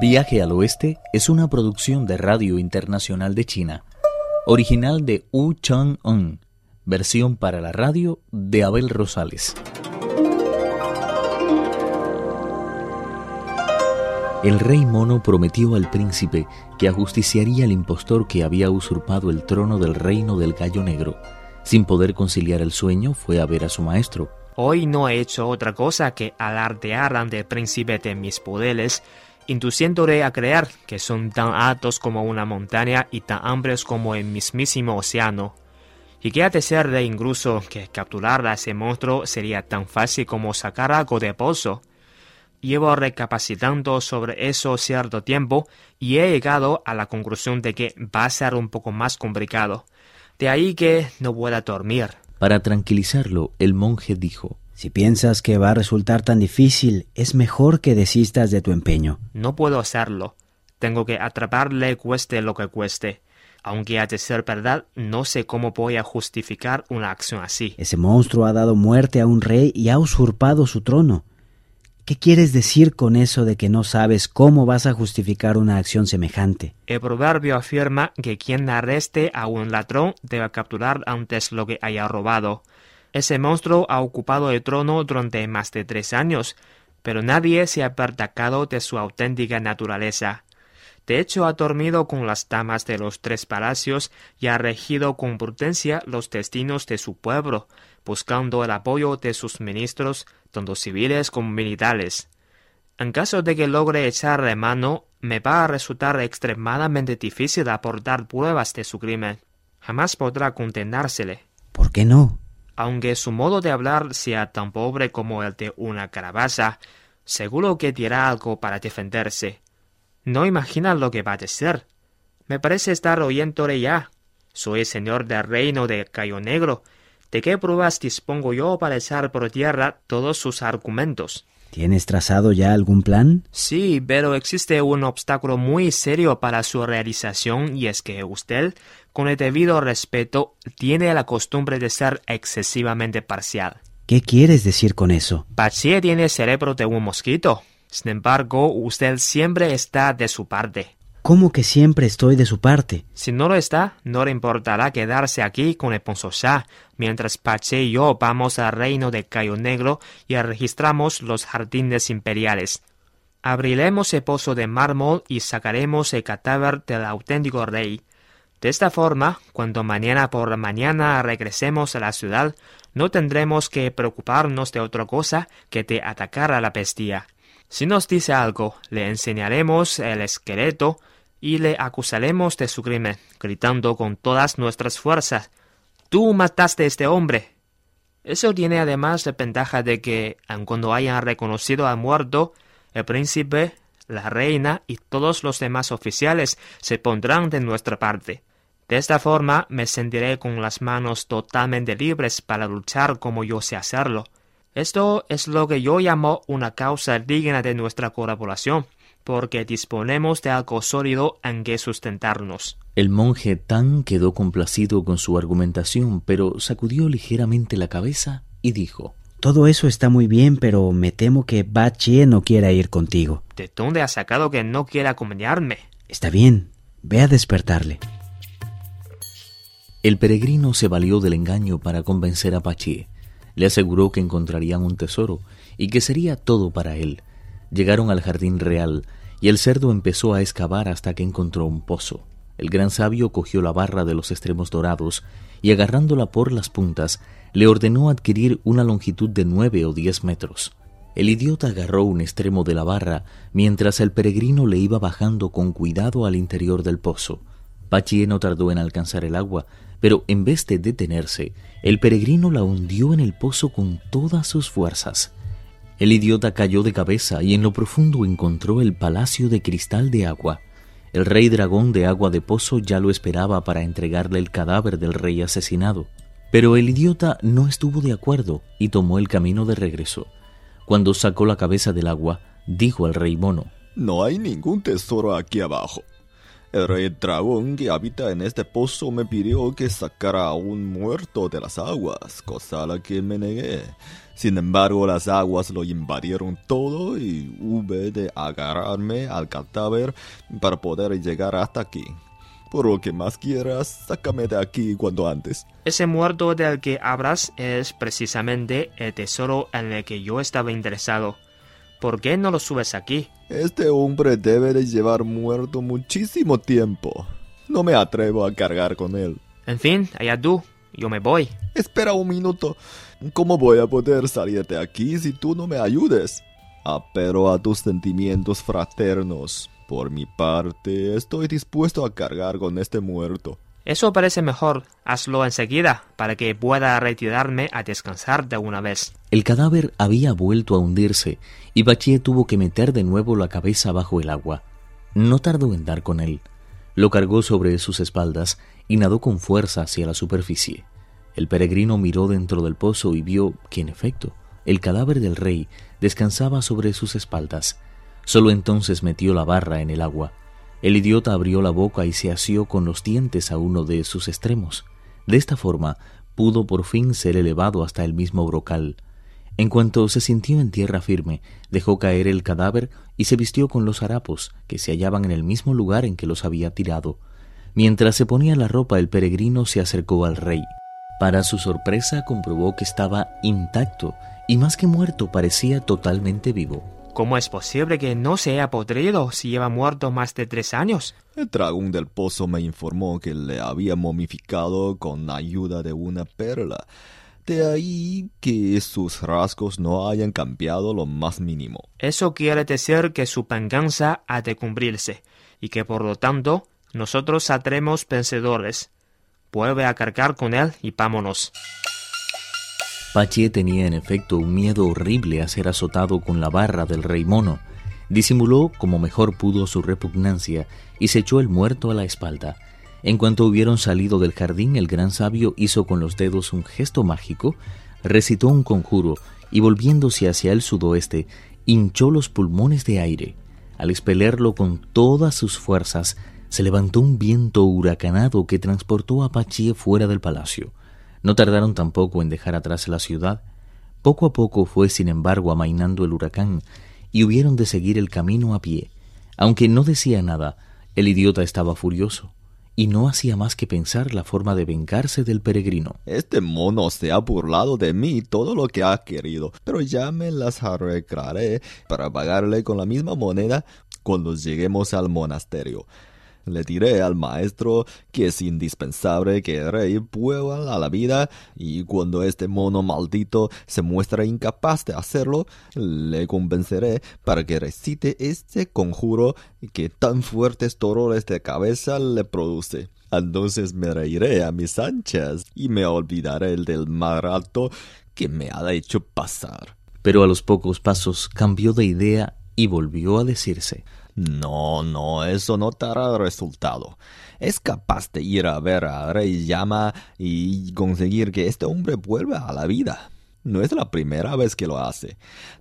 Viaje al Oeste es una producción de Radio Internacional de China, original de Wu Chang-un, versión para la radio de Abel Rosales. El rey mono prometió al príncipe que ajusticiaría al impostor que había usurpado el trono del reino del gallo negro. Sin poder conciliar el sueño, fue a ver a su maestro. Hoy no he hecho otra cosa que alardear ante el príncipe de mis poderes, induciéndole a creer que son tan altos como una montaña y tan amplios como el mismísimo océano. Y que ha de ser de incluso que capturar a ese monstruo sería tan fácil como sacar algo de pozo. Llevo recapacitando sobre eso cierto tiempo y he llegado a la conclusión de que va a ser un poco más complicado. De ahí que no pueda dormir. Para tranquilizarlo, el monje dijo, Si piensas que va a resultar tan difícil, es mejor que desistas de tu empeño. No puedo hacerlo. Tengo que atraparle cueste lo que cueste. Aunque ha de ser verdad, no sé cómo voy a justificar una acción así. Ese monstruo ha dado muerte a un rey y ha usurpado su trono. ¿Qué quieres decir con eso de que no sabes cómo vas a justificar una acción semejante? El proverbio afirma que quien arreste a un ladrón debe capturar antes lo que haya robado. Ese monstruo ha ocupado el trono durante más de tres años, pero nadie se ha percatado de su auténtica naturaleza. De hecho, ha dormido con las damas de los tres palacios y ha regido con prudencia los destinos de su pueblo, buscando el apoyo de sus ministros, tanto civiles como militares. En caso de que logre echarle mano, me va a resultar extremadamente difícil aportar pruebas de su crimen. Jamás podrá condenársele. ¿Por qué no? Aunque su modo de hablar sea tan pobre como el de una calabaza, seguro que dirá algo para defenderse. No imagina lo que va a decir. Me parece estar oyéndole ya. Soy señor del reino de Cayo Negro. ¿De qué pruebas dispongo yo para echar por tierra todos sus argumentos? ¿Tienes trazado ya algún plan? Sí, pero existe un obstáculo muy serio para su realización y es que usted, con el debido respeto, tiene la costumbre de ser excesivamente parcial. ¿Qué quieres decir con eso? Paché tiene cerebro de un mosquito. Sin embargo, usted siempre está de su parte. ¿Cómo que siempre estoy de su parte? Si no lo está, no le importará quedarse aquí con el Ponsosá, mientras Pache y yo vamos al reino de Cayo Negro y registramos los jardines imperiales. Abriremos el pozo de mármol y sacaremos el cadáver del auténtico rey. De esta forma, cuando mañana por la mañana regresemos a la ciudad, no tendremos que preocuparnos de otra cosa que de atacar a la bestia. Si nos dice algo, le enseñaremos el esqueleto y le acusaremos de su crimen, gritando con todas nuestras fuerzas Tú mataste a este hombre. Eso tiene además la ventaja de que, aun cuando hayan reconocido al muerto, el príncipe, la reina y todos los demás oficiales se pondrán de nuestra parte. De esta forma me sentiré con las manos totalmente libres para luchar como yo sé hacerlo. Esto es lo que yo llamo una causa digna de nuestra colaboración, porque disponemos de algo sólido en que sustentarnos. El monje Tan quedó complacido con su argumentación, pero sacudió ligeramente la cabeza y dijo Todo eso está muy bien, pero me temo que Ba Chie no quiera ir contigo. ¿De dónde has sacado que no quiera acompañarme? Está bien, ve a despertarle. El peregrino se valió del engaño para convencer a Pachie. Le aseguró que encontrarían un tesoro y que sería todo para él. Llegaron al jardín real y el cerdo empezó a excavar hasta que encontró un pozo. El gran sabio cogió la barra de los extremos dorados y agarrándola por las puntas, le ordenó adquirir una longitud de nueve o diez metros. El idiota agarró un extremo de la barra mientras el peregrino le iba bajando con cuidado al interior del pozo. Pachie no tardó en alcanzar el agua, pero en vez de detenerse, el peregrino la hundió en el pozo con todas sus fuerzas. El idiota cayó de cabeza y en lo profundo encontró el palacio de cristal de agua. El rey dragón de agua de pozo ya lo esperaba para entregarle el cadáver del rey asesinado. Pero el idiota no estuvo de acuerdo y tomó el camino de regreso. Cuando sacó la cabeza del agua, dijo al rey mono, No hay ningún tesoro aquí abajo. El rey dragón que habita en este pozo me pidió que sacara a un muerto de las aguas, cosa a la que me negué. Sin embargo, las aguas lo invadieron todo y hube de agarrarme al cadáver para poder llegar hasta aquí. Por lo que más quieras, sácame de aquí cuanto antes. Ese muerto del que hablas es precisamente el tesoro en el que yo estaba interesado. ¿Por qué no lo subes aquí? Este hombre debe de llevar muerto muchísimo tiempo. No me atrevo a cargar con él. En fin, allá tú. Yo me voy. Espera un minuto. ¿Cómo voy a poder salir de aquí si tú no me ayudes? Apelo a tus sentimientos fraternos. Por mi parte, estoy dispuesto a cargar con este muerto. Eso parece mejor. Hazlo enseguida, para que pueda retirarme a descansar de una vez. El cadáver había vuelto a hundirse, y Bachie tuvo que meter de nuevo la cabeza bajo el agua. No tardó en dar con él. Lo cargó sobre sus espaldas y nadó con fuerza hacia la superficie. El peregrino miró dentro del pozo y vio que, en efecto, el cadáver del rey descansaba sobre sus espaldas. Solo entonces metió la barra en el agua. El idiota abrió la boca y se asió con los dientes a uno de sus extremos. De esta forma pudo por fin ser elevado hasta el mismo brocal. En cuanto se sintió en tierra firme, dejó caer el cadáver y se vistió con los harapos, que se hallaban en el mismo lugar en que los había tirado. Mientras se ponía la ropa, el peregrino se acercó al rey. Para su sorpresa comprobó que estaba intacto y más que muerto parecía totalmente vivo. ¿Cómo es posible que no se haya podrido si lleva muerto más de tres años? El dragón del pozo me informó que le había momificado con ayuda de una perla. De ahí que sus rasgos no hayan cambiado lo más mínimo. Eso quiere decir que su venganza ha de cumplirse, y que por lo tanto nosotros saldremos vencedores. Vuelve a cargar con él y vámonos. Pache tenía en efecto un miedo horrible a ser azotado con la barra del rey mono. Disimuló como mejor pudo su repugnancia y se echó el muerto a la espalda. En cuanto hubieron salido del jardín, el gran sabio hizo con los dedos un gesto mágico, recitó un conjuro y volviéndose hacia el sudoeste, hinchó los pulmones de aire. Al expelerlo con todas sus fuerzas, se levantó un viento huracanado que transportó a Pachie fuera del palacio. No tardaron tampoco en dejar atrás la ciudad. Poco a poco fue, sin embargo, amainando el huracán, y hubieron de seguir el camino a pie. Aunque no decía nada, el idiota estaba furioso, y no hacía más que pensar la forma de vengarse del peregrino. Este mono se ha burlado de mí todo lo que ha querido, pero ya me las arreglaré para pagarle con la misma moneda cuando lleguemos al monasterio. Le diré al maestro que es indispensable que rey vuelva a la vida y cuando este mono maldito se muestre incapaz de hacerlo, le convenceré para que recite este conjuro que tan fuertes dolores de cabeza le produce. Entonces me reiré a mis anchas y me olvidaré del mal alto que me ha hecho pasar. Pero a los pocos pasos cambió de idea y volvió a decirse no, no, eso no te hará resultado. Es capaz de ir a ver a Rey Llama y conseguir que este hombre vuelva a la vida. No es la primera vez que lo hace.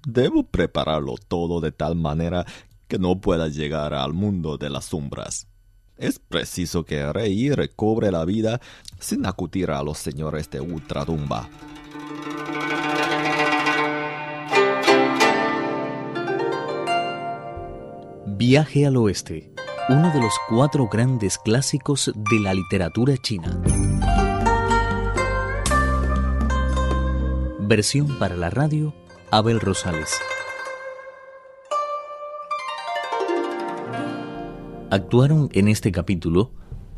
Debo prepararlo todo de tal manera que no pueda llegar al mundo de las sombras. Es preciso que rey recobre la vida sin acudir a los señores de ultratumba. Viaje al Oeste, uno de los cuatro grandes clásicos de la literatura china. Versión para la radio, Abel Rosales. Actuaron en este capítulo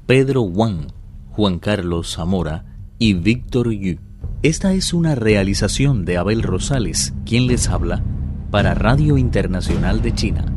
Pedro Wang, Juan Carlos Zamora y Víctor Yu. Esta es una realización de Abel Rosales, quien les habla, para Radio Internacional de China.